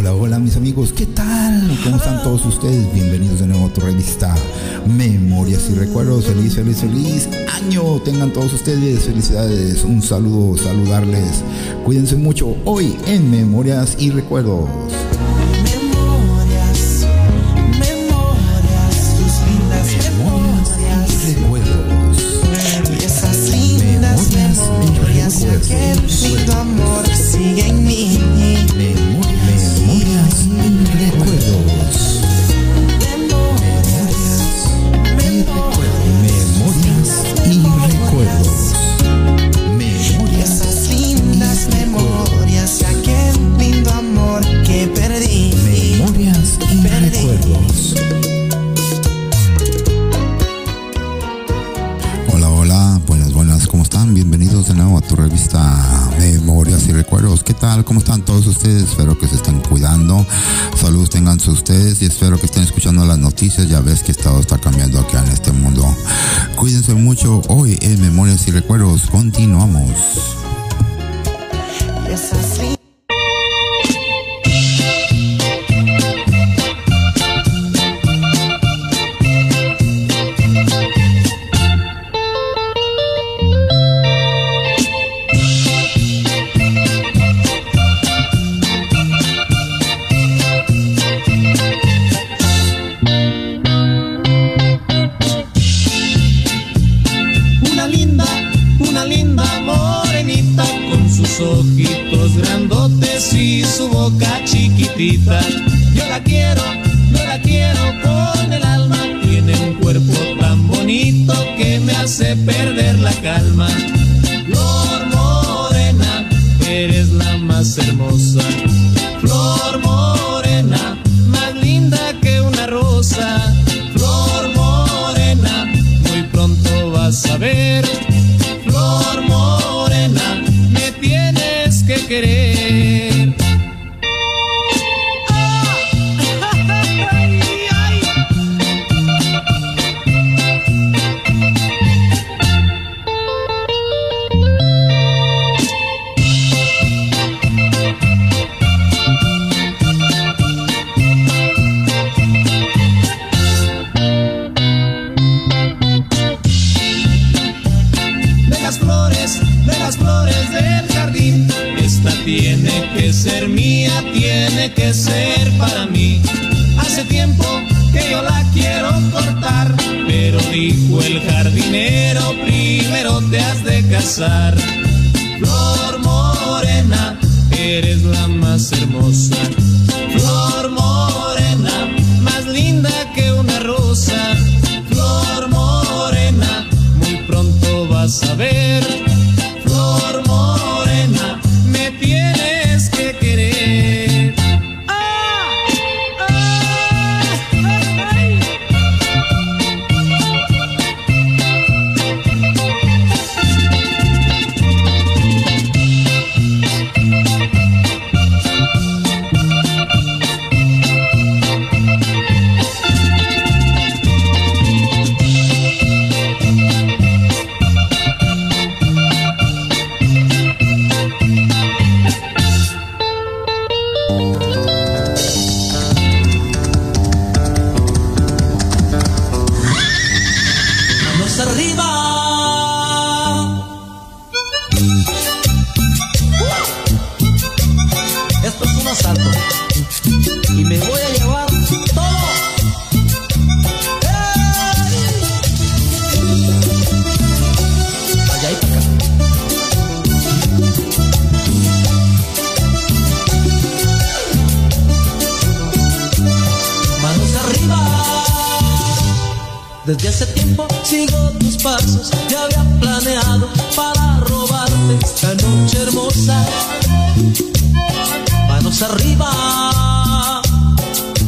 Hola, hola mis amigos, ¿qué tal? ¿Cómo están todos ustedes? Bienvenidos de nuevo a tu revista Memorias y Recuerdos. Feliz, feliz, feliz año. Tengan todos ustedes felicidades. Un saludo, saludarles. Cuídense mucho hoy en Memorias y Recuerdos. Y espero que estén escuchando las noticias. Ya ves que todo está cambiando acá en este mundo. Cuídense mucho. Hoy en Memorias y Recuerdos continuamos.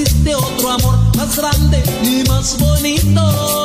existe otro amor más grande y más bonito.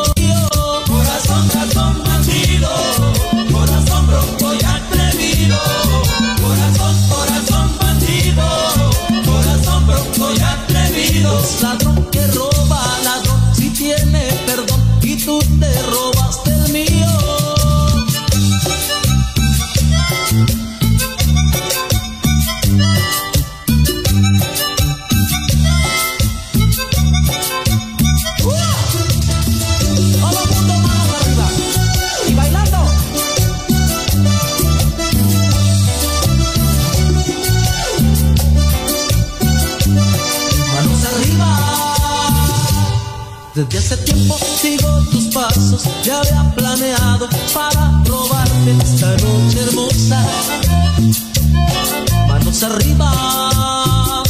ya había planeado para robarte esta noche hermosa. Manos arriba,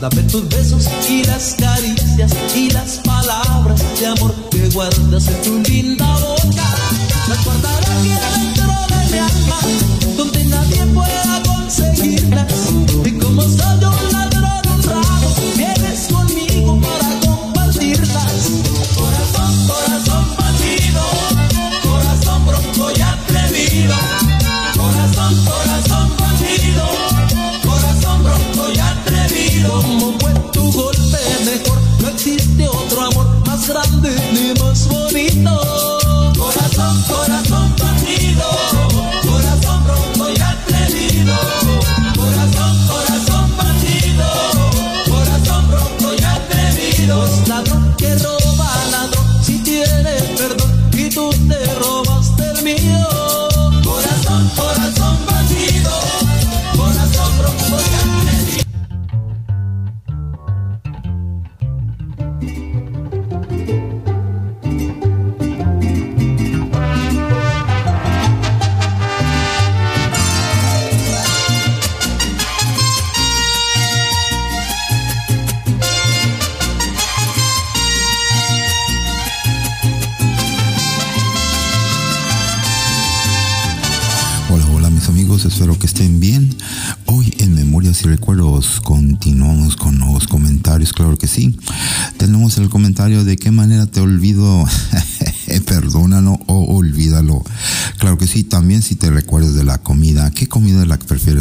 dame tus besos y las caricias y las palabras de amor que guardas en tu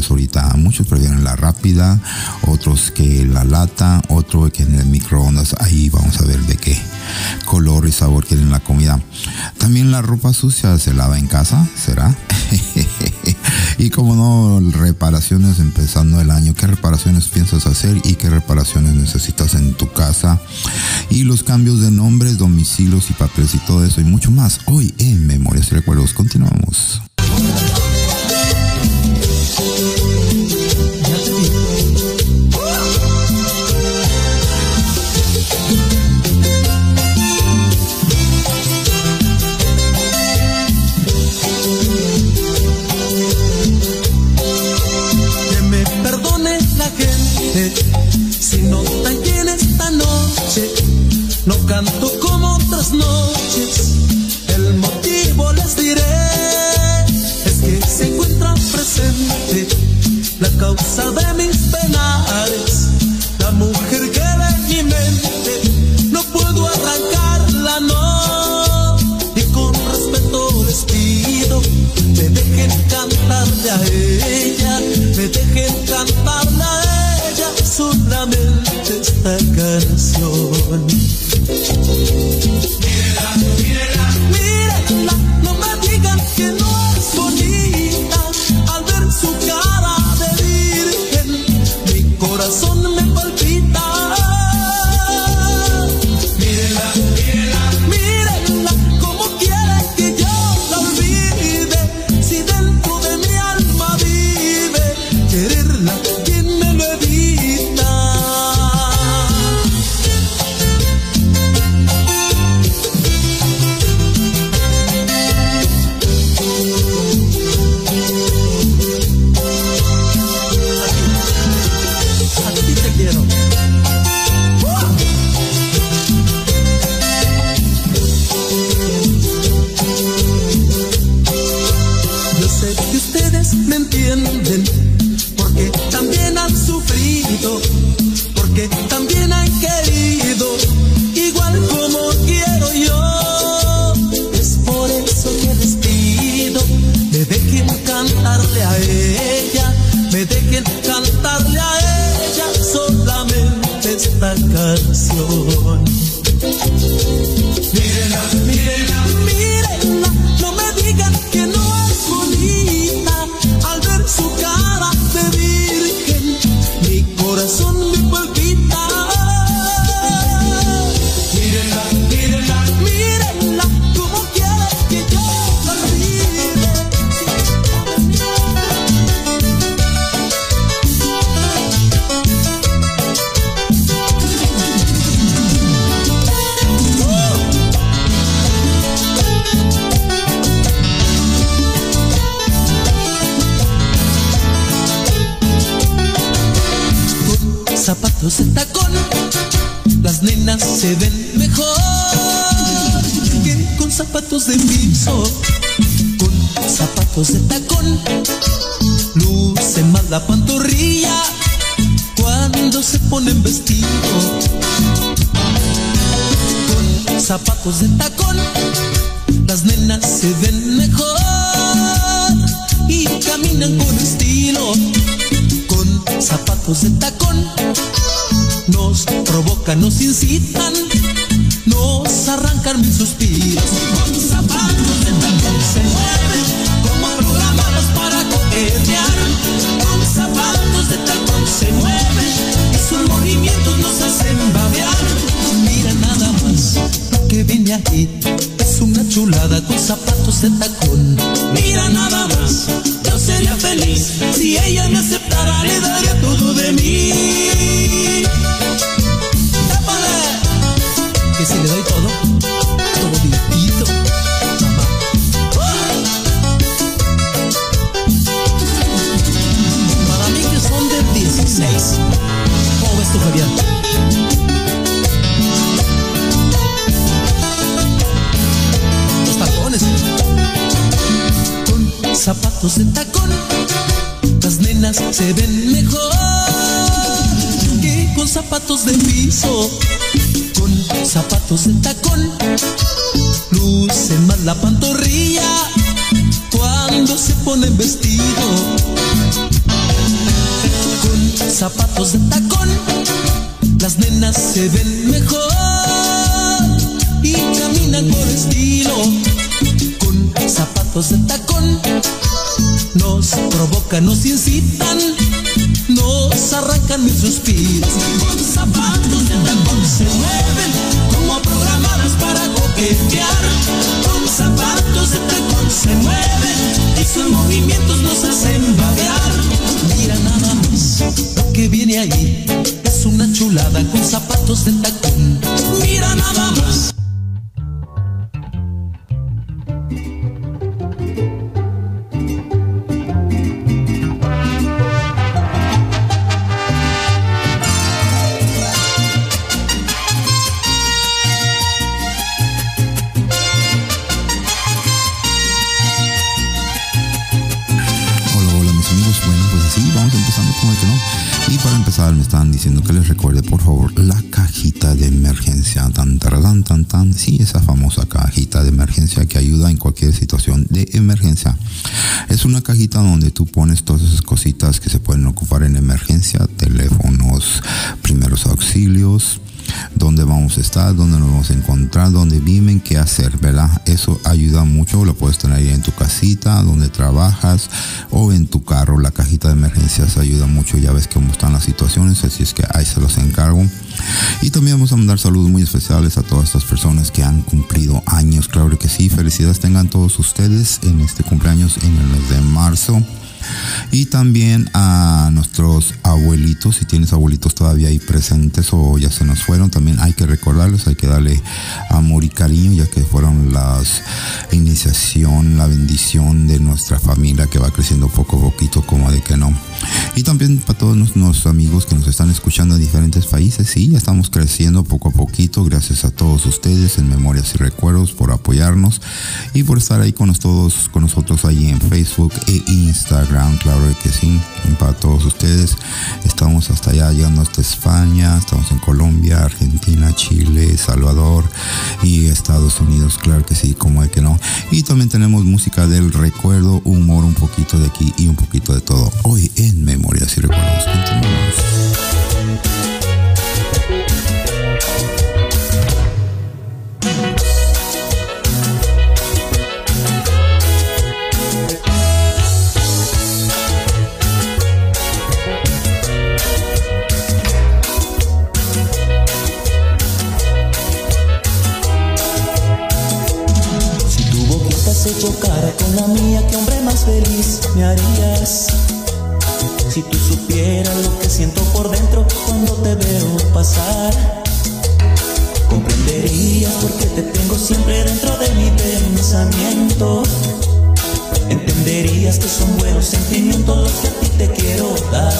ahorita muchos prefieren la rápida, otros que la lata, otro que en el microondas. Ahí vamos a ver de qué color y sabor quieren la comida. También la ropa sucia se lava en casa, ¿será? y como no, reparaciones empezando el año. ¿Qué reparaciones piensas hacer y qué reparaciones necesitas en tu casa? Y los cambios de nombres, domicilios y papeles y todo eso y mucho más. Hoy en Memorias y Recuerdos continuamos. Zapatos de piso, con zapatos de tacón, luce más la pantorrilla cuando se ponen vestido. Con zapatos de tacón, las nenas se ven mejor y caminan con estilo zapatos de tacón nos provocan, nos incitan, Con zapatos de tacón se mueven como programados para coquetear. Con zapatos de tacón se mueven y sus movimientos nos hacen babear. Mira nada más lo que viene aquí. Es una chulada con zapatos de tacón. Mira nada más sería feliz si ella me aceptara, le daría todo de mí. Que si le doy todo ¿Cómo ves tú, Fabián? Los tacones zapatos de tacón, las nenas se ven mejor que con zapatos de piso, con zapatos de tacón, luce más la pantorrilla cuando se ponen vestido, zapatos de tacón, las nenas se ven mejor y caminan por estilo zapatos de tacón nos provocan, nos incitan, nos arrancan mis suspiros. Con zapatos de tacón se mueven como programados para coquetear. Con zapatos de tacón se mueven y sus movimientos nos hacen babear. Mira nada más que viene ahí es una chulada con zapatos de tacón. Mira nada más. Es una cajita donde tú pones todas esas cositas que se pueden ocupar en emergencia, teléfonos, primeros auxilios, vamos a estar, dónde nos vamos a encontrar, dónde viven, qué hacer, ¿verdad? Eso ayuda mucho, lo puedes tener ahí en tu casita, donde trabajas o en tu carro. La cajita de emergencias ayuda mucho, ya ves cómo están las situaciones, así es que ahí se los encargo. Y también vamos a mandar saludos muy especiales a todas estas personas que han cumplido años, claro que sí, felicidades tengan todos ustedes en este cumpleaños en el mes de marzo. Y también a nuestros abuelitos, si tienes abuelitos todavía ahí presentes o ya se nos fueron, también hay que recordarles, hay que darle amor y cariño, ya que fueron las iniciación, la bendición de nuestra familia que va creciendo poco a poquito, como de que no. Y también para todos nuestros amigos que nos están escuchando en diferentes países, sí, ya estamos creciendo poco a poquito, gracias a todos ustedes en Memorias y Recuerdos por apoyarnos y por estar ahí con, todos, con nosotros ahí en Facebook e Instagram, claro que sí, para todos ustedes. Estamos hasta allá, llegando hasta España, estamos en Colombia, Argentina, Chile, Salvador y Estados Unidos, claro que sí, como de que no. Y también tenemos música del recuerdo, humor un poquito de aquí y un poquito de todo. Hoy en Memorias y Recuerdos continuamos. Chocara con la mía, que hombre más feliz me harías. Si tú supieras lo que siento por dentro cuando te veo pasar, comprenderías por qué te tengo siempre dentro de mi pensamiento. Entenderías que son buenos sentimientos los que a ti te quiero dar.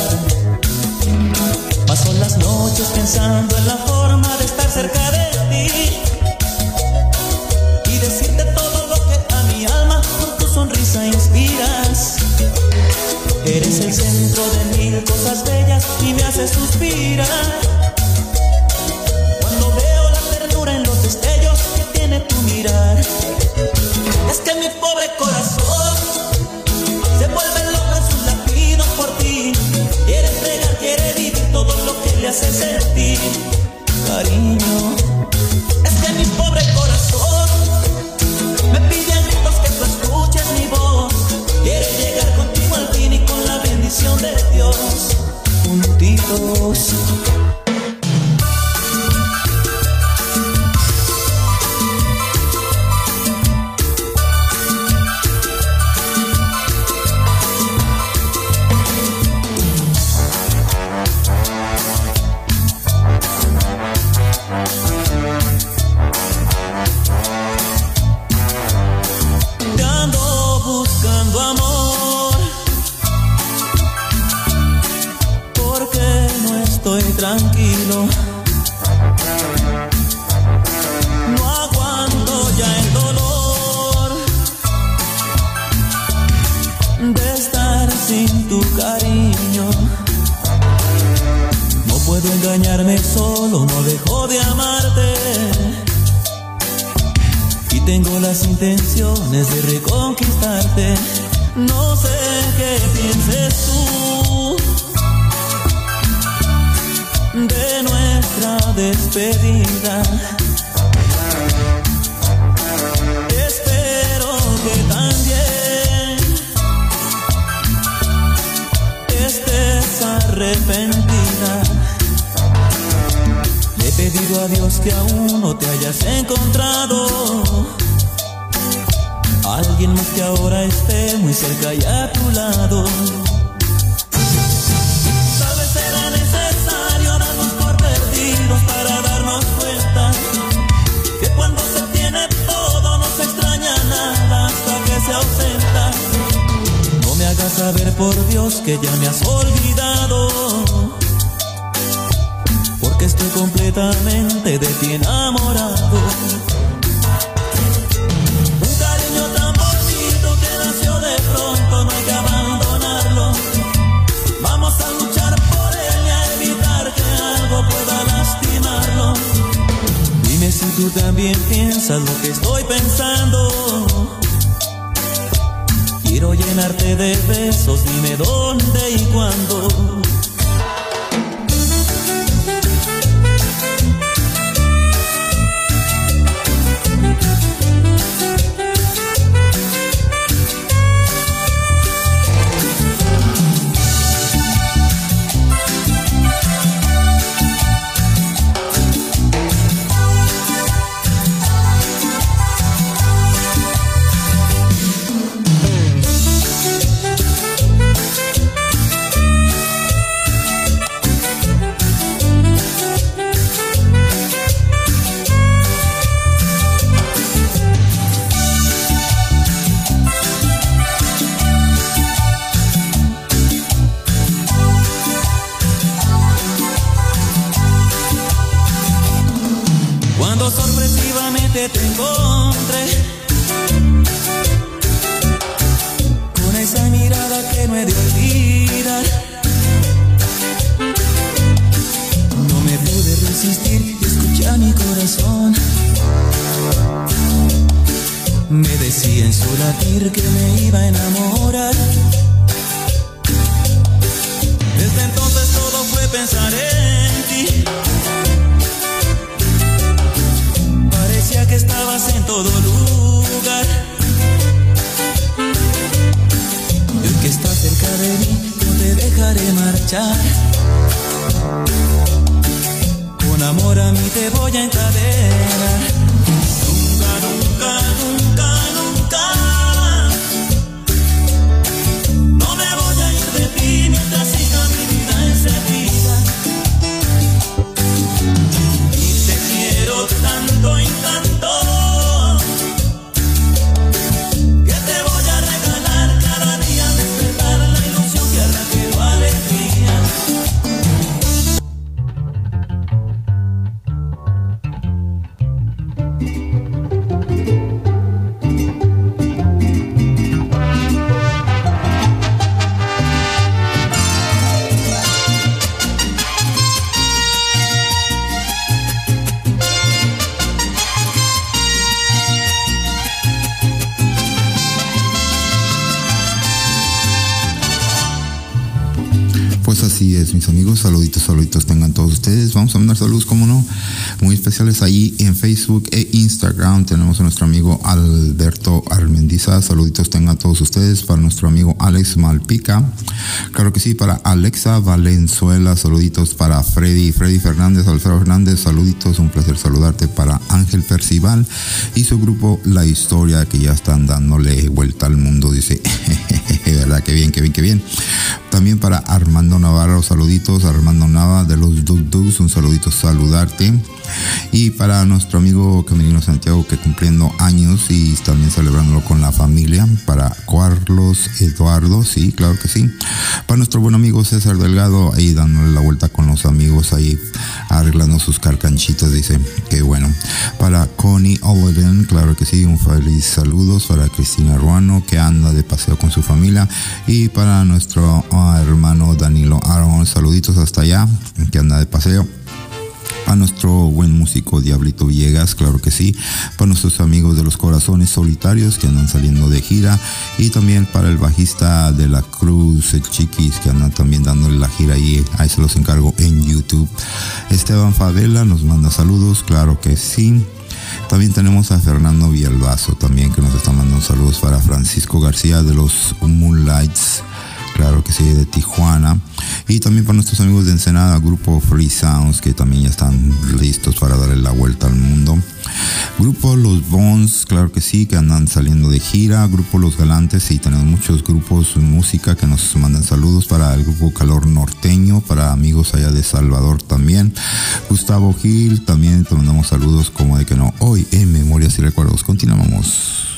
Paso las noches pensando en la forma de estar cerca de ti Eres el centro de mil cosas bellas y me haces suspirar. Cuando veo la ternura en los destellos que tiene tu mirar, es que mi pobre corazón se vuelve loco en sus latidos por ti. Quiere entregar, quiere vivir todo lo que le hace sentir cariño. doce despedida. Espero que también estés arrepentida. Le he pedido a Dios que aún no te hayas encontrado. Alguien más que ahora esté muy cerca y a tu lado. Saber por Dios que ya me has olvidado porque estoy completamente de ti enamorado. Un cariño tan bonito que nació de pronto, no hay que abandonarlo. Vamos a luchar por él y a evitar que algo pueda lastimarlo. Dime si tú también piensas lo que estoy pensando. Llenarte de besos, dime dónde y cuándo. Y escuché a mi corazón. Me decía en su latir que me iba a enamorar. Desde entonces todo fue pensar en ti. Parecía que estabas en todo lugar. Y hoy que estás cerca de mí, no te dejaré marchar. Amor a mí te voy a encadenar. Saluditos, saluditos tengan todos ustedes. Vamos a mandar saludos, como no, muy especiales ahí en Facebook e Instagram. Tenemos a nuestro amigo Alberto Armendiza. Saluditos tengan todos ustedes. Para nuestro amigo Alex Malpica. Claro que sí, para Alexa Valenzuela. Saluditos para Freddy, Freddy Fernández, Alfredo Fernández. Saluditos, un placer saludarte para Ángel Percival y su grupo La Historia, que ya están dándole vuelta al mundo. Dice, ¿verdad? Qué bien, qué bien, qué bien. También para Armando Navarro, saluditos. Armando Nava de los Dug Dugs, un saludito, saludarte. Y para nuestro amigo Camerino Santiago, que cumpliendo años y también celebrándolo con la familia. Para Carlos Eduardo, sí, claro que sí. Para nuestro buen amigo César Delgado, ahí dándole la vuelta con los amigos, ahí arreglando sus carcanchitos, dice. Qué bueno. Para Connie Overden, claro que sí, un feliz saludos. Para Cristina Ruano, que anda de paseo con su familia. Y para nuestro ah, hermano Danilo Aaron, saluditos hasta allá, que anda de paseo a nuestro buen músico Diablito Villegas, claro que sí, para nuestros amigos de los corazones solitarios que andan saliendo de gira y también para el bajista de la Cruz, Chiquis, que andan también dándole la gira ahí, ahí se los encargo en YouTube. Esteban Favela nos manda saludos, claro que sí. También tenemos a Fernando Villalbazo también que nos está mandando saludos para Francisco García de los Moonlights claro que sí, de Tijuana. Y también para nuestros amigos de Ensenada, grupo Free Sounds, que también ya están listos para darle la vuelta al mundo. Grupo Los Bones, claro que sí, que andan saliendo de gira. Grupo Los Galantes, y tenemos muchos grupos de música que nos mandan saludos para el grupo Calor Norteño, para amigos allá de Salvador también. Gustavo Gil, también te mandamos saludos como de que no. Hoy en Memorias y Recuerdos, continuamos.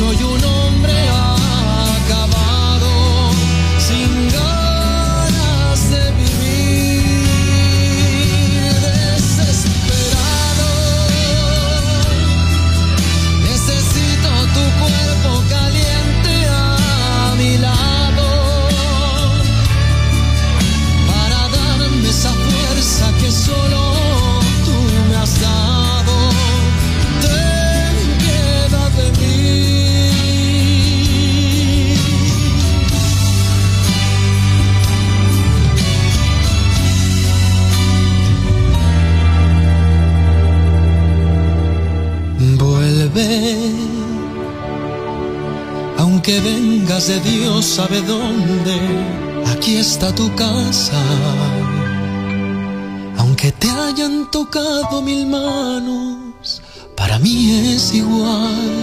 Soy un hombre sabe dónde, aquí está tu casa. Aunque te hayan tocado mil manos, para mí es igual.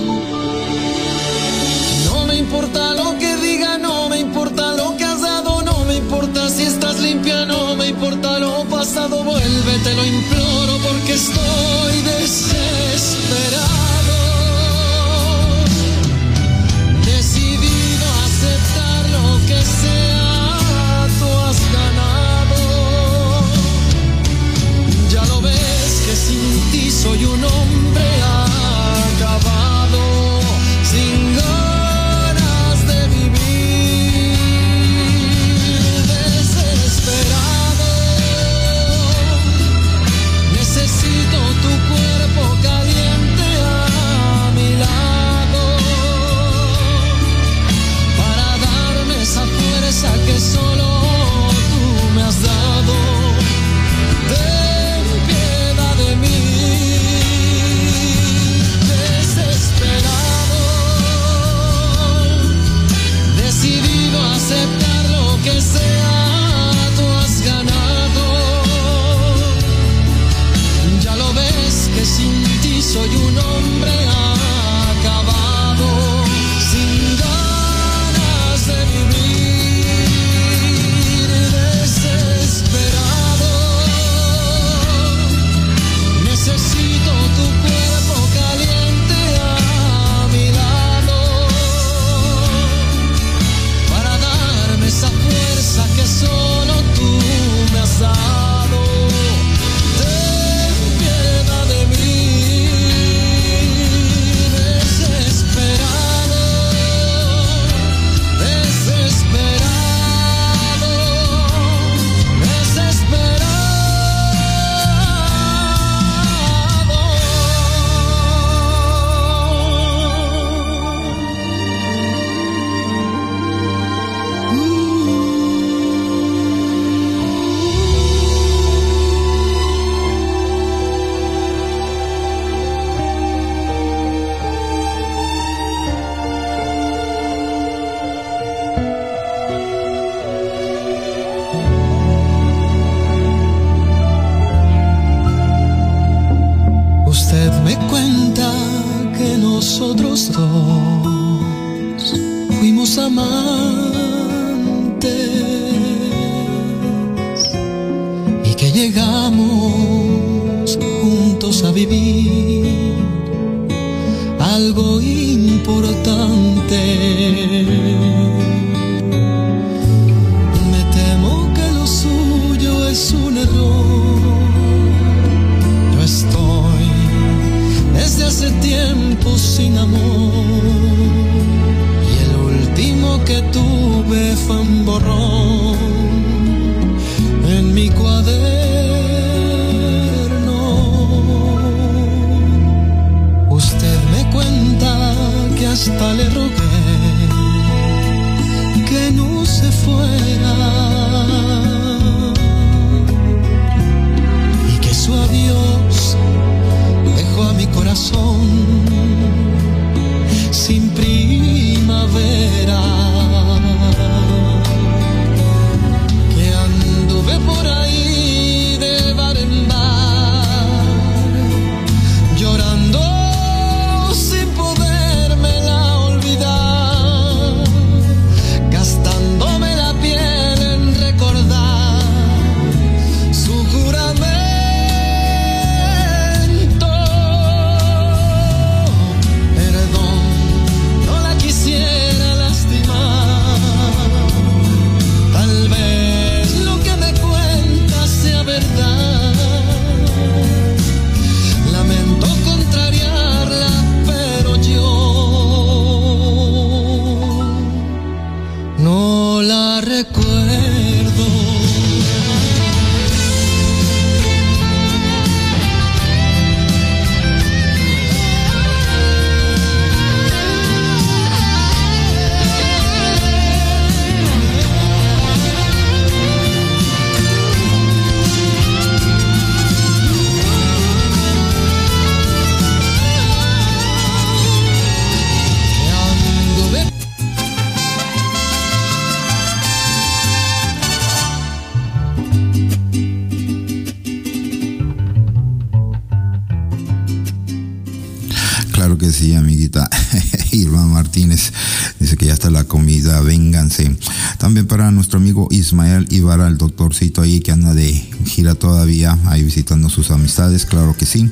Visitando sus amistades, claro que sí.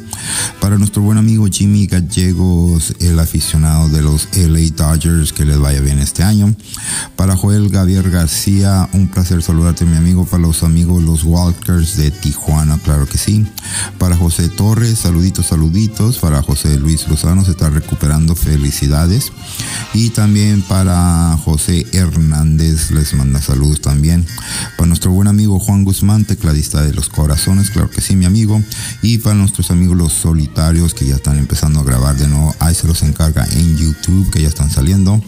Para nuestro buen amigo Jimmy Gallegos, el aficionado de los LA Dodgers, que les vaya bien este año. Para Joel Gabriel García, un placer saludarte, mi amigo. Para los amigos, los Walkers de Tijuana, claro que sí. Para José Torres, saluditos, saluditos. Para José Luis Lozano, se está recuperando, felicidades. Y también para José Hernández, les manda saludos también. Para nuestro buen amigo Juan Guzmán, tecladista de Los Corazones, claro que sí, mi amigo. Y para nuestros amigos los solitarios que ya están empezando a grabar de nuevo, ahí se los encarga en YouTube, que ya están saliendo.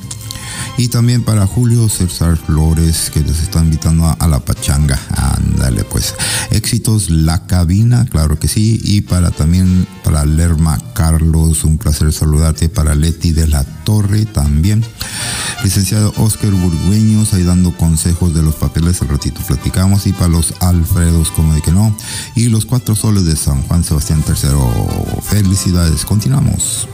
Y también para Julio César Flores, que les está invitando a, la pachanga. Ándale, pues. Éxitos La Cabina, claro que sí. Y para también para Lerma Carlos, un placer saludarte. Para Leti de la Torre también. Licenciado Oscar Burgueños, ahí dando consejos de los papeles, al ratito platicamos. Y para los Alfredos, como de que no. Y los cuatro soles de San Juan Sebastián III. Felicidades, continuamos.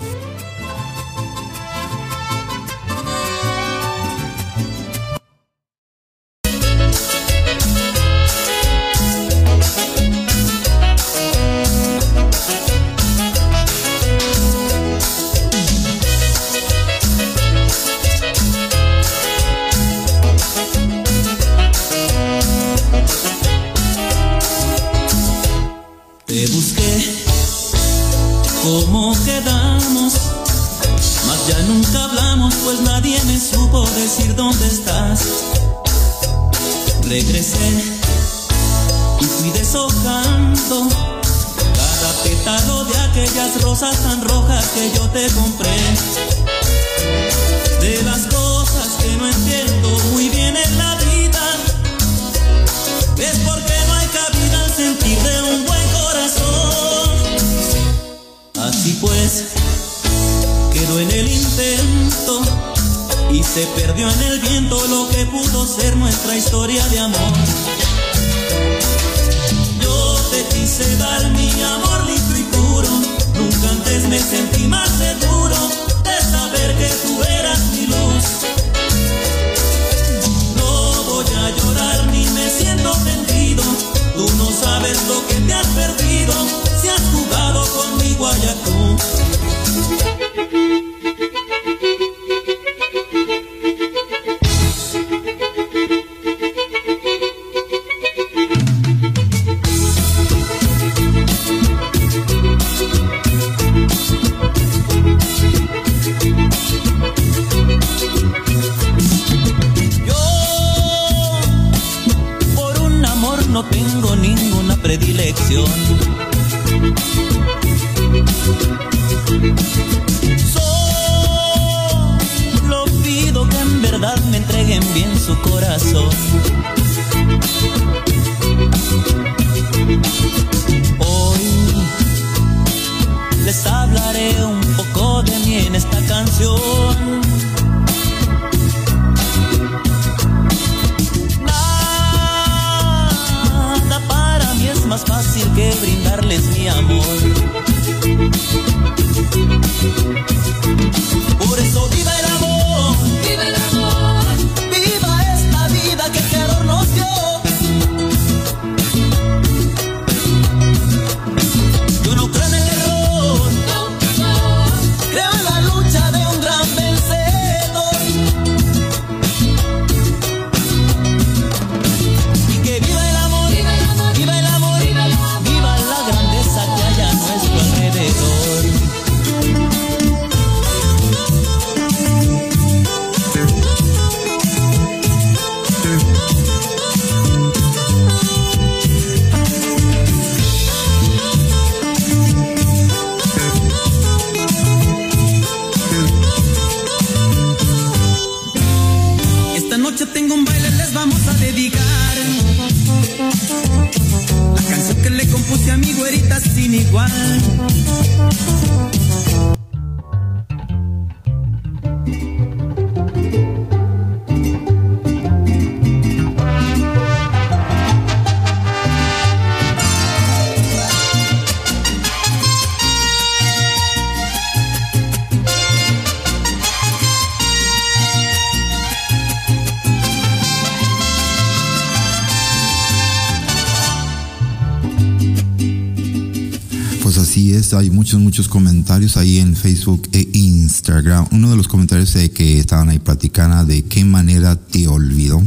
no tengo ninguna predilección. Solo pido que en verdad me entreguen bien su corazón. Hoy les hablaré un poco de mí en esta canción. fácil que brindarles mi amor. Por eso hay muchos, muchos comentarios ahí en Facebook e Instagram. Uno de los comentarios de que estaban ahí platicando de qué manera te olvido.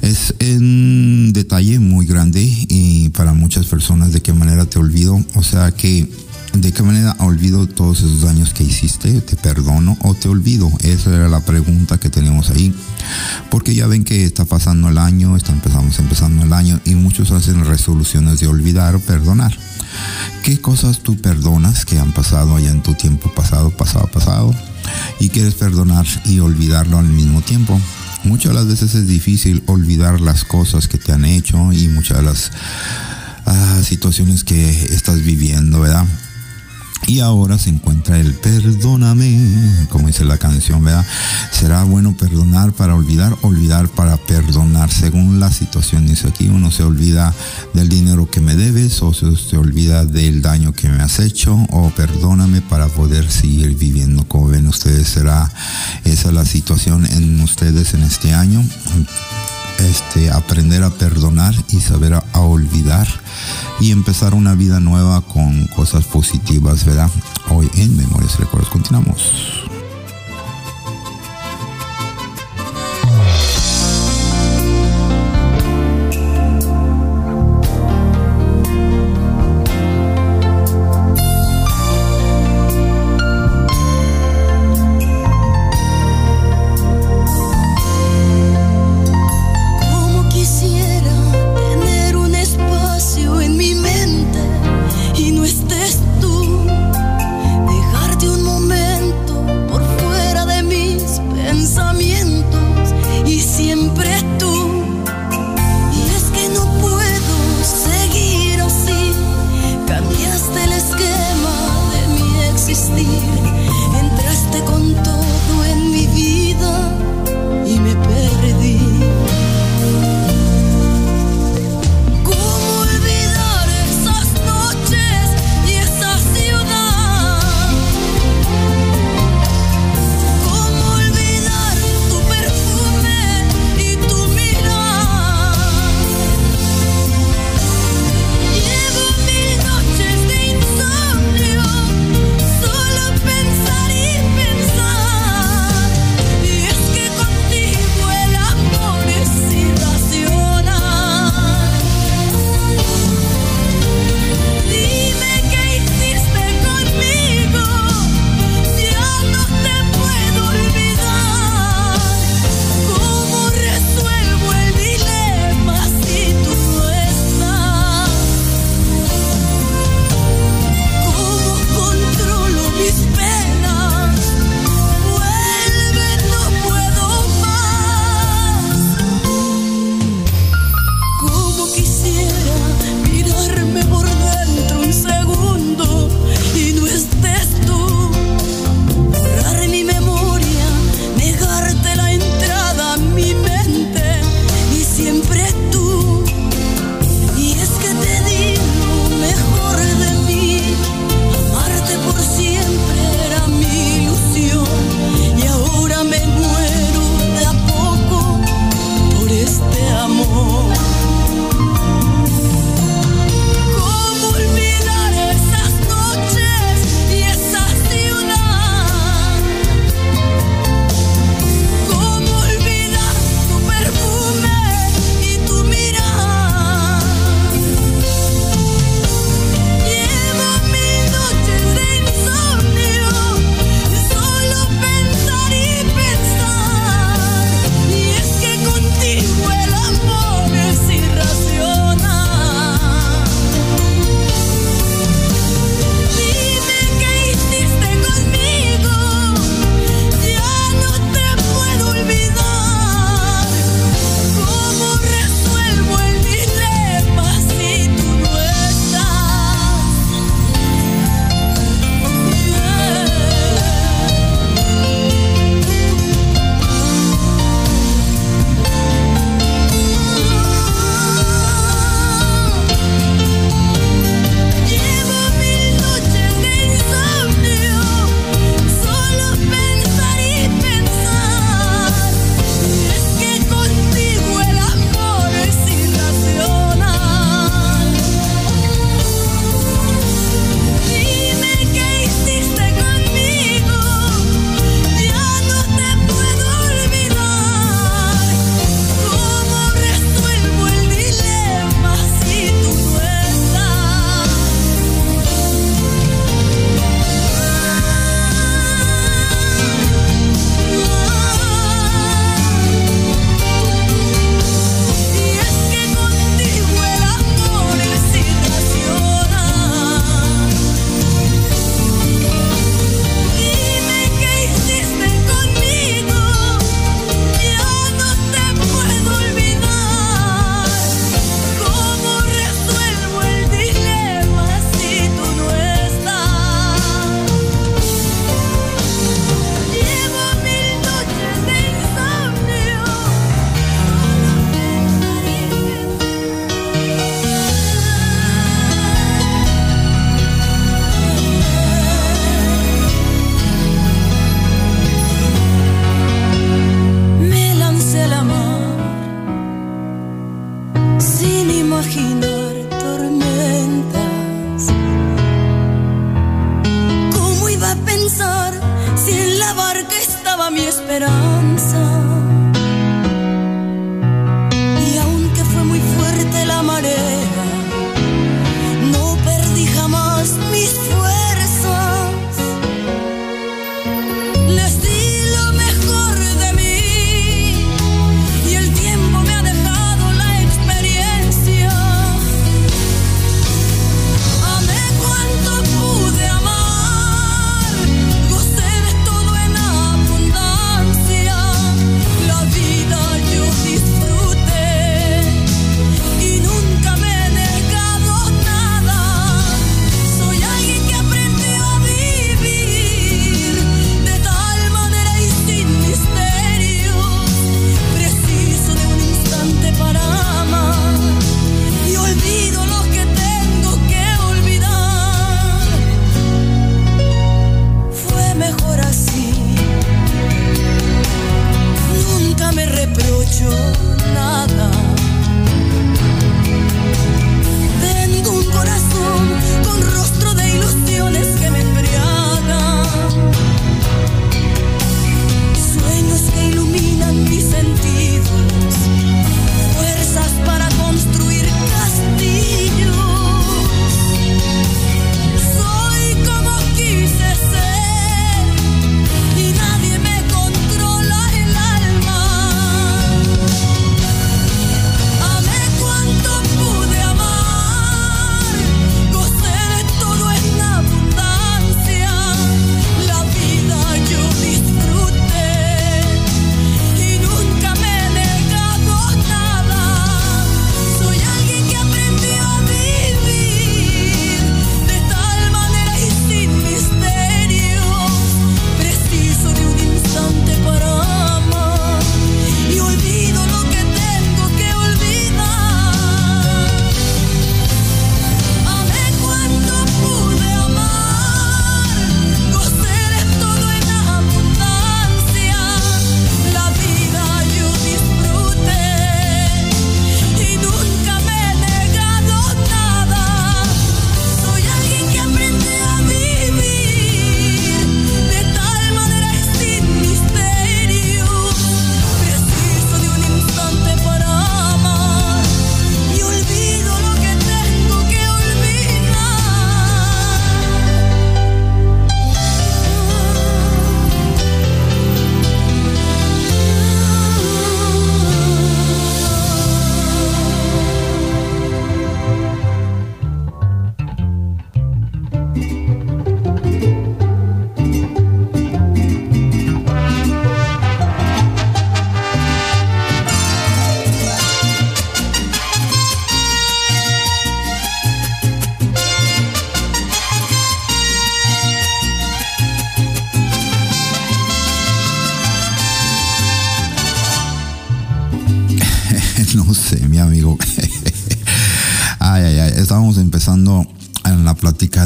Es un detalle muy grande y para muchas personas de qué manera te olvido. O sea que de qué manera olvido todos esos daños que hiciste, te perdono o te olvido. Esa era la pregunta que tenemos ahí. Porque ya ven que está pasando el año, está empezamos empezando el año y muchos hacen resoluciones de olvidar o perdonar. ¿Qué cosas tú perdonas que han pasado allá en tu tiempo pasado, pasado, pasado? Y quieres perdonar y olvidarlo al mismo tiempo. Muchas de las veces es difícil olvidar las cosas que te han hecho y muchas de las ah, situaciones que estás viviendo, ¿verdad? Y ahora se encuentra el perdóname, como dice la canción, ¿verdad? Será bueno perdonar para olvidar, olvidar para perdonar. Según la situación dice aquí, uno se olvida del dinero que me debes o se, se olvida del daño que me has hecho o perdóname para poder seguir viviendo. Como ven ustedes, será esa la situación en ustedes en este año. Este, aprender a perdonar y saber a, a olvidar y empezar una vida nueva con cosas positivas, ¿verdad? Hoy en Memorias y Recuerdos continuamos.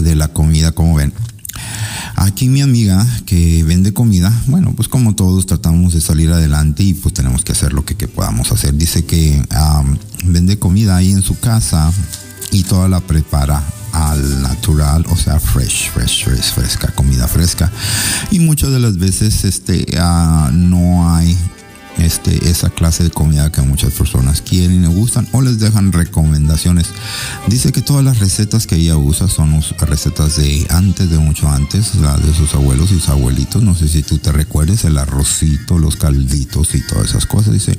De la comida, como ven. Aquí mi amiga que vende comida, bueno, pues como todos tratamos de salir adelante y pues tenemos que hacer lo que, podamos hacer. Dice que vende comida ahí en su casa y toda la prepara al natural, o sea, fresh, fresh, fresh, fresca, comida fresca. Y muchas de las veces este, uh, no hay este, esa clase de comida que muchas personas quieren y gustan o les dejan recomendaciones. Dice que todas las recetas que ella usa son recetas de antes, de mucho antes, la de sus abuelos y sus abuelitos. No sé si tú te recuerdes el arrocito, los calditos y todas esas cosas. Dice,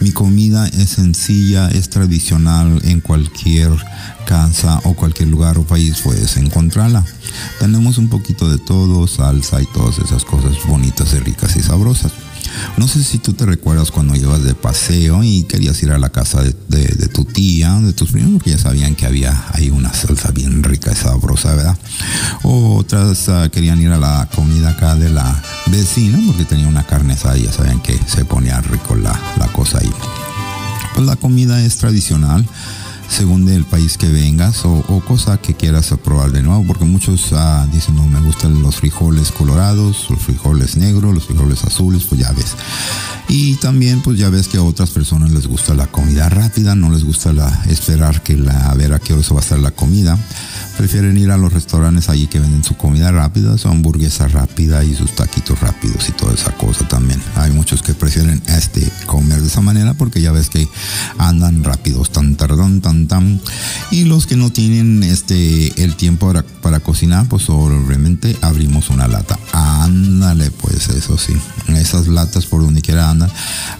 mi comida es sencilla, es tradicional en cualquier casa o cualquier lugar o país puedes encontrarla. Tenemos un poquito de todo, salsa y todas esas cosas bonitas y ricas y sabrosas. No sé si tú te recuerdas cuando ibas de paseo y querías ir a la casa de, tu tía, de tus primos, porque ya sabían que había ahí una salsa bien rica y sabrosa, ¿verdad? Otras ah, querían ir a la comida acá de la vecina, porque tenía una carne asada y ya sabían que se ponía rico la, la cosa ahí. Pues la comida es tradicional según del país que vengas o, cosa que quieras probar de nuevo, porque muchos ah, dicen, no, me gustan los frijoles colorados, los frijoles negros, los frijoles azules, pues ya ves. Y también pues ya ves que a otras personas les gusta la comida rápida, no les gusta la, esperar que la, a ver a qué hora se va a estar la comida. Prefieren ir a los restaurantes allí que venden su comida rápida, su hamburguesa rápida y sus taquitos rápidos manera porque ya ves que andan rápidos, tan tardón, tan tan. Y los que no tienen este el tiempo para, para cocinar, pues obviamente abrimos una lata. Ándale, pues eso sí. Esas latas por donde quiera andan.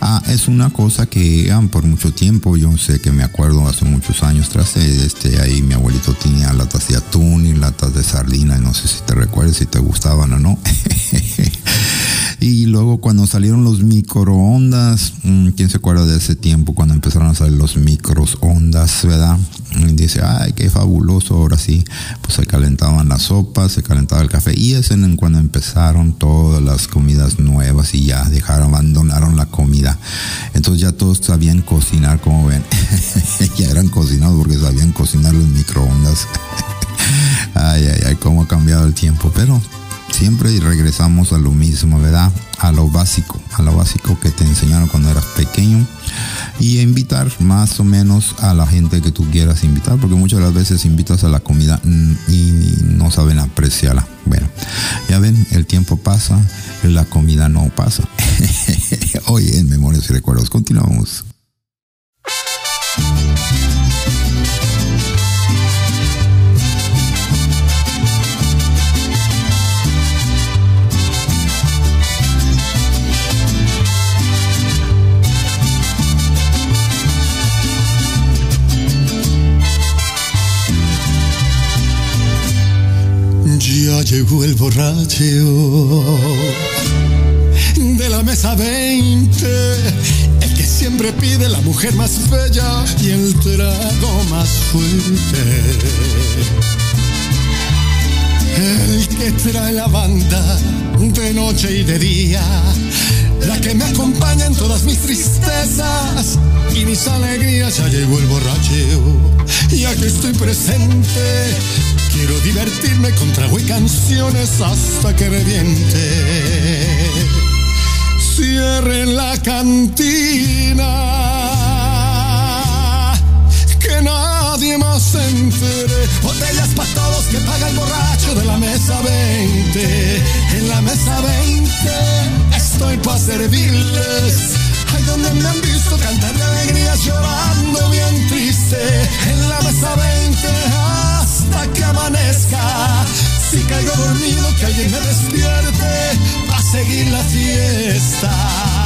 Ah, es una cosa que ah, por mucho tiempo, yo sé que me acuerdo hace muchos años tras este ahí mi abuelito tenía latas de atún y latas de sardina, no sé si te recuerdas, si te gustaban o no. y luego cuando salieron los microondas, mm, ¿quién se acuerda de ese tiempo cuando empezaron a salir los microondas, verdad? Dice, ay, qué fabuloso, ahora sí, pues se calentaban las sopas, se calentaba el café y es en cuando empezaron todas las comidas nuevas y ya dejaron, abandonaron la comida. Entonces ya todos sabían cocinar, como ven, ya eran cocinados porque sabían cocinar los microondas. Ay, ay, ay, cómo ha cambiado el tiempo, pero siempre regresamos a lo mismo, ¿verdad? A lo básico, a lo básico que te enseñaron cuando eras pequeño y invitar más o menos a la gente que tú quieras invitar, porque muchas las veces invitas a la comida y no saben apreciarla. Bueno, ya ven, el tiempo pasa la comida no pasa. Hoy en Memorias y Recuerdos, continuamos. Ya llegó el borracho de la mesa 20, el que siempre pide la mujer más bella y el trago más fuerte. El que trae la banda de noche y de día, la que me acompaña en todas mis tristezas y mis alegrías. Ya llegó el borracho y aquí estoy presente Quiero divertirme con trago y canciones hasta que reviente. Cierren la cantina. Que nadie más se entere. Botellas para todos que paga el borracho de la mesa 20. En la mesa 20 estoy para servirles. Ay, donde me han visto cantar de alegría llorando bien triste. En la mesa 20 hasta que amanezca. Si caigo dormido, que alguien me despierte a seguir la fiesta.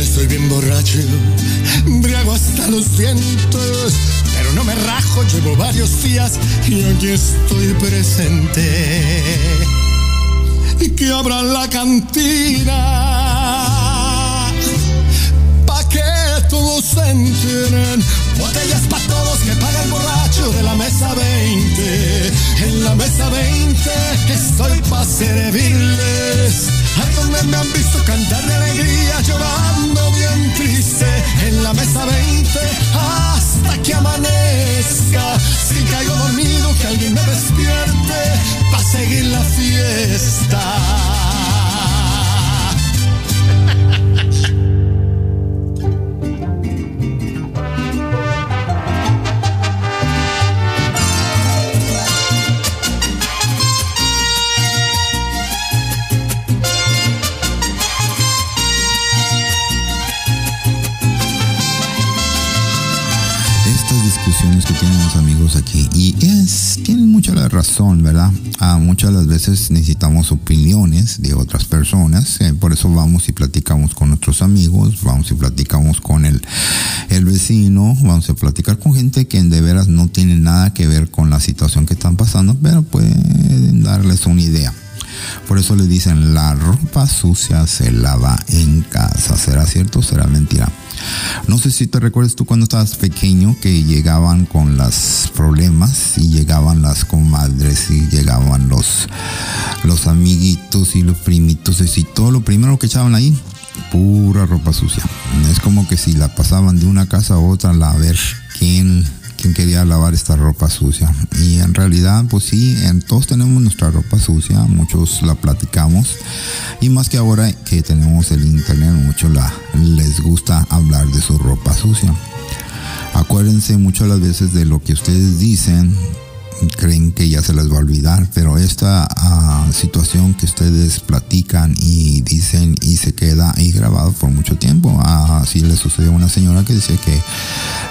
estoy bien borracho, briago hasta los dientes, pero no me rajo, llevo varios días y aquí estoy presente. y que abran la cantina. Pa' que todos se enteren. Botellas pa' todos que paga el borracho de la mesa 20. En la mesa 20 estoy pa' servirles. Donde me han visto cantar de alegría, llorando bien triste. En la mesa 20 hasta que amanezca. Si caigo dormido, que alguien me despierte pa' seguir la fiesta. Razón verdad Ah, muchas las veces necesitamos opiniones de otras personas eh, por eso vamos y platicamos con nuestros amigos vamos y platicamos con el, el vecino vamos a platicar con gente que de veras no tiene nada que ver con la situación que están pasando pero pueden darles una idea. Por eso le dicen la ropa sucia se lava en casa. Será cierto o será mentira no sé si te recuerdas tú cuando estabas pequeño que llegaban con los problemas y llegaban las comadres y llegaban los, los amiguitos y los primitos y todo lo primero que echaban ahí, pura ropa sucia. Es como que si la pasaban de una casa a otra a ver quién quién quería lavar esta ropa sucia. Y en realidad, pues sí, en, todos tenemos nuestra ropa sucia, muchos la platicamos. Y más que ahora que tenemos el internet, muchos la, les gusta hablar de su ropa sucia. Acuérdense muchas las veces de lo que ustedes dicen, creen que ya se les va a olvidar, pero esta uh, situación que ustedes platican y dicen y se queda ahí grabado por mucho tiempo. Uh, así le sucedió a una señora que decía que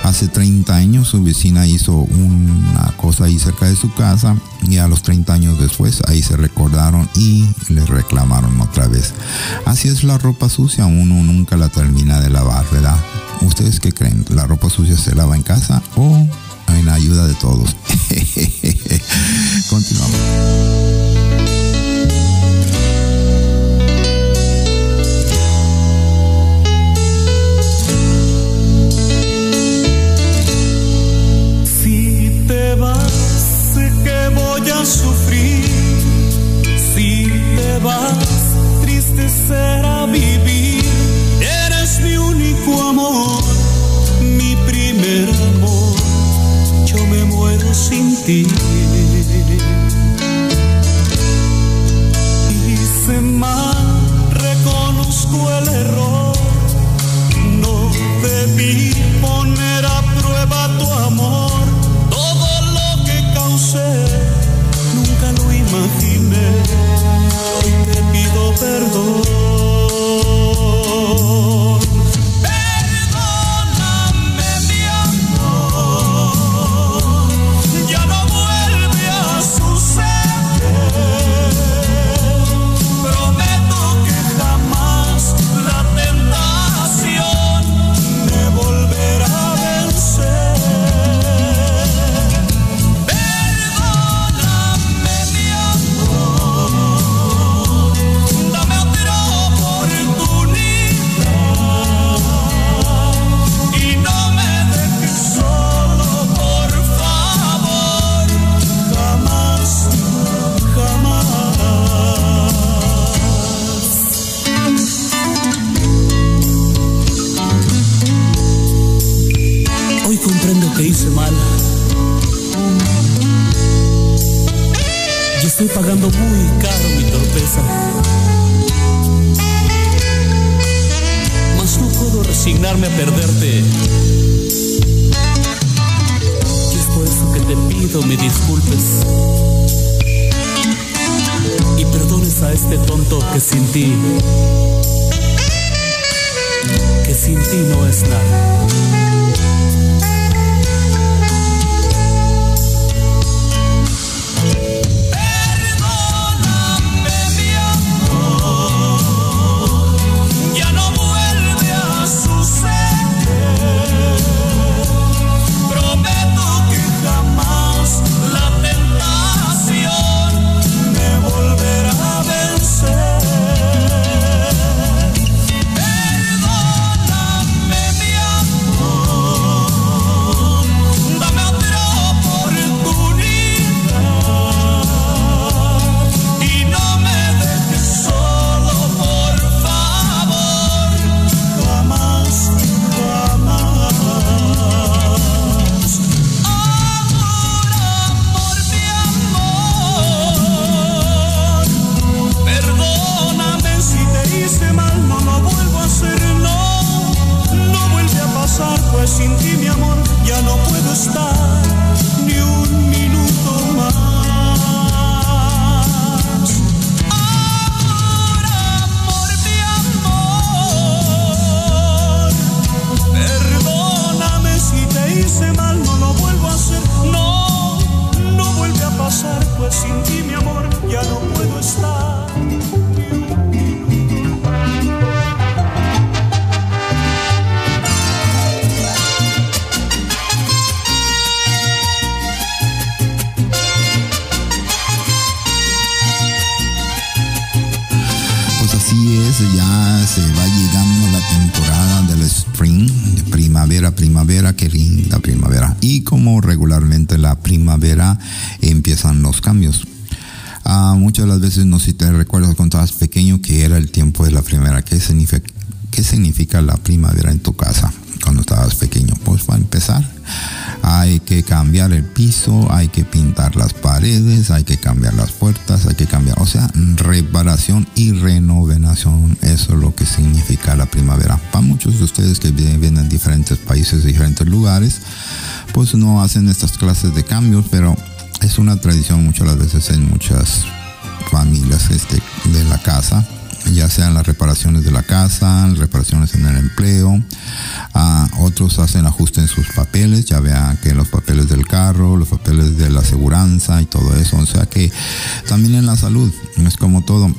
hace 30 años su vecina hizo una cosa ahí cerca de su casa y a los 30 años después ahí se recordaron y le reclamaron otra vez. Así es la ropa sucia, uno nunca la termina de lavar, ¿verdad? ¿Ustedes qué creen? ¿La ropa sucia se lava en casa o en ayuda de todos. Continuamos. Sufrir. Si te vas, triste será vivir. Sin ti. Hice mal, reconozco el error. No debí poner a prueba tu amor. Todo lo que causé, nunca lo imaginé. Hoy te pido perdón. Cambios. Ah, muchas de las veces no si te recuerdas cuando estabas pequeño que era el tiempo de la primavera. ¿Qué significa, qué significa la primavera en tu casa cuando estabas pequeño? Pues para empezar, hay que cambiar el piso, hay que pintar las paredes, hay que cambiar las puertas, hay que cambiar, o sea, reparación y renovación, eso es lo que significa la primavera. Para muchos de ustedes que viven en diferentes países, diferentes lugares, pues no hacen estas clases de cambios, pero es una tradición muchas las veces en muchas familias este, de la casa ya sean las reparaciones de la casa, reparaciones en el empleo, ah, otros hacen ajuste en sus papeles, ya vean que los papeles del carro, los papeles de la aseguranza y todo eso, o sea que también en la salud, es como todo,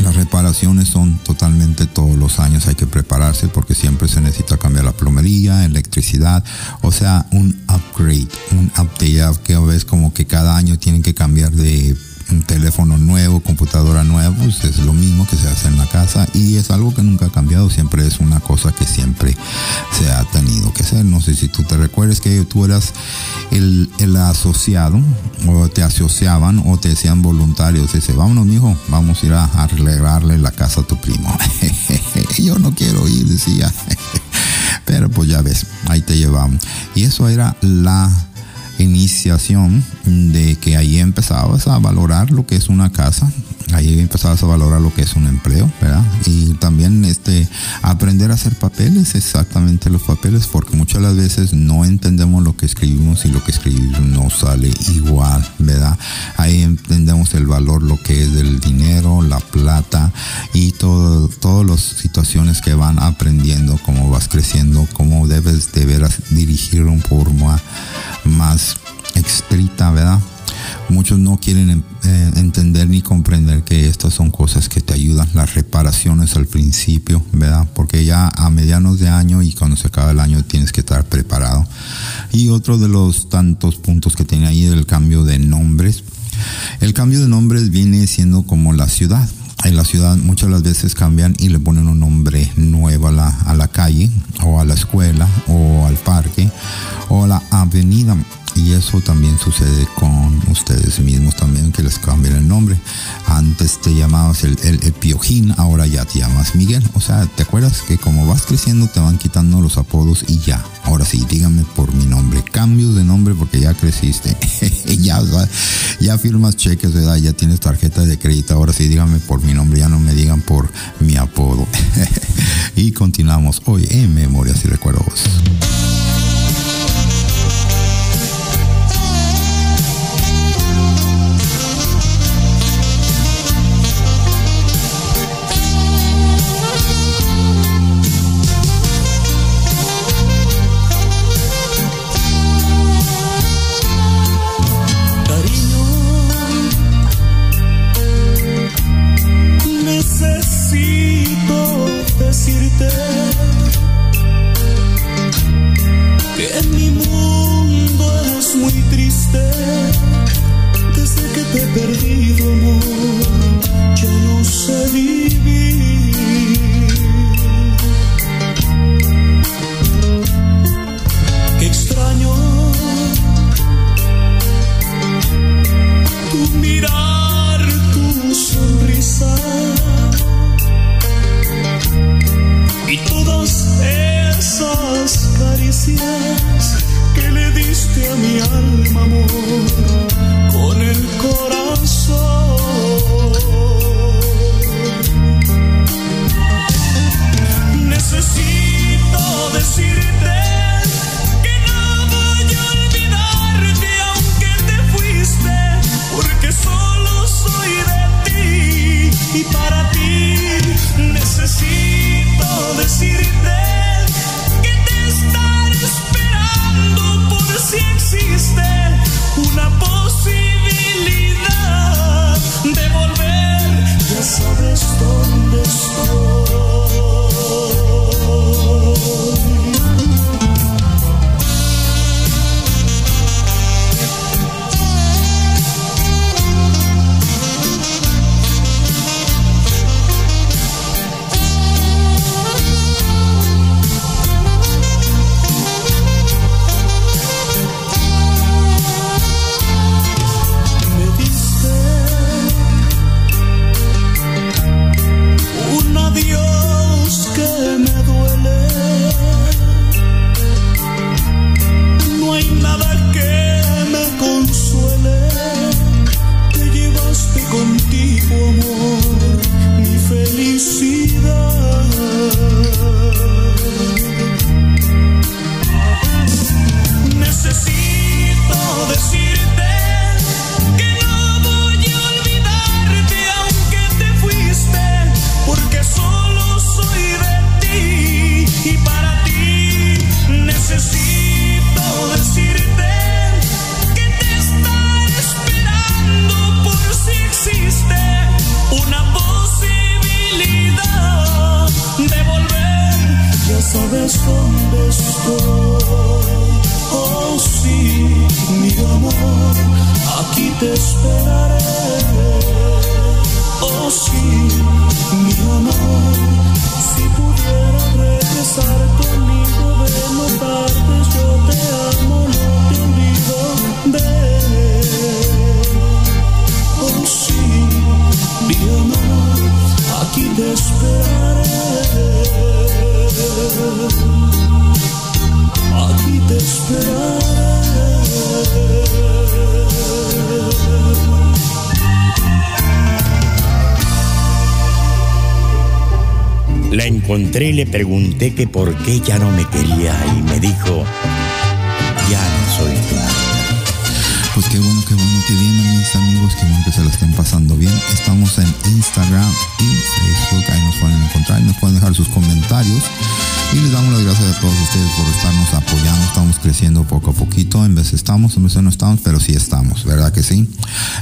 las reparaciones son totalmente todos los años, hay que prepararse porque siempre se necesita cambiar la plomería, electricidad, o sea, un upgrade, un update, que ves como que cada año tienen que cambiar de un teléfono nuevo, computadora nueva, pues es lo mismo que se hace en la casa y es algo que nunca ha cambiado, siempre es una cosa que siempre se ha tenido que hacer. No sé si tú te recuerdas que tú eras el, el asociado o te asociaban o te decían voluntarios, dice, vámonos mijo, vamos a ir a arreglarle la casa a tu primo. Yo no quiero ir, decía. Pero pues ya ves, ahí te llevamos. Y eso era la iniciación de que ahí empezabas a valorar lo que es una casa, ahí empezabas a valorar lo que es un empleo, ¿verdad? Y también este aprender a hacer papeles, exactamente los papeles, porque muchas las veces no entendemos lo que escribimos y lo que escribimos no sale igual, ¿verdad? Ahí entendemos el valor, lo que es del dinero, la plata y todo, todas las situaciones que van aprendiendo, cómo vas creciendo, cómo debes de veras dirigir un forma más estricta, ¿verdad? Muchos no quieren eh, entender ni comprender que estas son cosas que te ayudan, las reparaciones al principio, ¿verdad? Porque ya a medianos de año y cuando se acaba el año tienes que estar preparado. Y otro de los tantos puntos que tiene ahí el cambio de nombres. El cambio de nombres viene siendo como la ciudad. En la ciudad muchas las veces cambian y le ponen un nombre nuevo a la, a la calle o a la escuela o al parque o a la avenida. Y eso también sucede con ustedes mismos también, que les cambien el nombre. Antes te llamabas el, el, Piojín, ahora ya te llamas Miguel. O sea, ¿te acuerdas que como vas creciendo te van quitando los apodos y ya? Ahora sí, dígame por mi nombre. Cambios de nombre porque ya creciste. ya, ya firmas cheques, ¿verdad? Ya tienes tarjeta de crédito. Ahora sí, dígame por mi nombre, ya no me digan por mi apodo. y continuamos hoy en Memorias y Recuerdos. Sabes dónde estoy. Oh sí, mi amor, aquí te esperaré. Oh sí, mi amor, si pudiera regresar conmigo de no tardes, yo te amo, no te olvido. Ven. Oh sí, mi amor, aquí te esperaré. Aquí te esperaré. La encontré y le pregunté que por qué ya no me quería y me dijo, ya no soy tú. Pues qué bueno, qué bueno, qué bien, mis amigos, qué bueno que se lo estén pasando bien. Estamos en Instagram y Facebook, ahí nos pueden encontrar nos pueden dejar sus comentarios. Y les damos las gracias a todos ustedes por estarnos apoyando. Estamos creciendo poco a poquito. En vez estamos, en vez no estamos, pero sí estamos, ¿verdad que sí?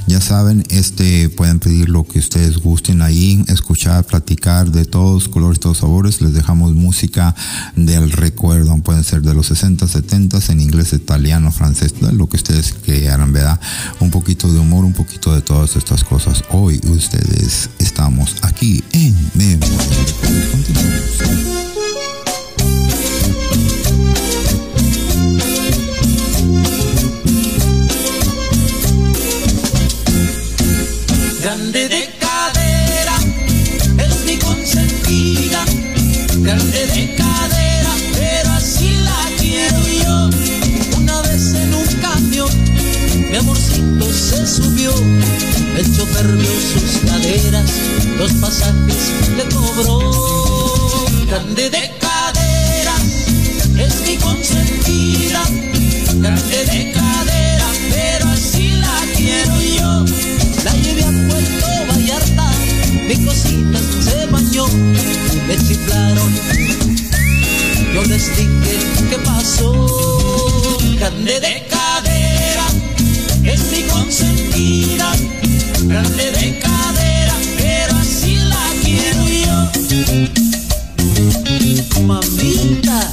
Ya saben, este pueden pedir lo que ustedes gusten ahí, escuchar, platicar de todos colores, todos sabores. Les dejamos música del recuerdo. Pueden ser de los 60, 70 en inglés, italiano, francés, lo que ustedes quieran, ¿verdad? Un poquito de humor, un poquito de todas estas cosas. Hoy ustedes estamos aquí en Memoria. Grande de cadera, es mi consentida, grande de cadera, pero así la quiero yo. Una vez en un camión, mi amorcito se subió, el chofer vio sus caderas, los pasajes le cobró. Grande de cadera, es mi consentida, grande de cadera, mi cosita se bañó, me chiflaron. Yo les dije qué pasó, grande de cadera, es mi consentida, grande de cadera, pero así la quiero yo. Mamita.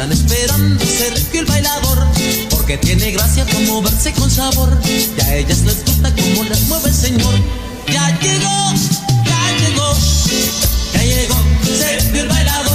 están esperando ser el bailador, porque tiene gracia como moverse con sabor, y a ellas les gusta como las mueve el Señor. Ya llegó, ya llegó, ya llegó, Sergio el bailador.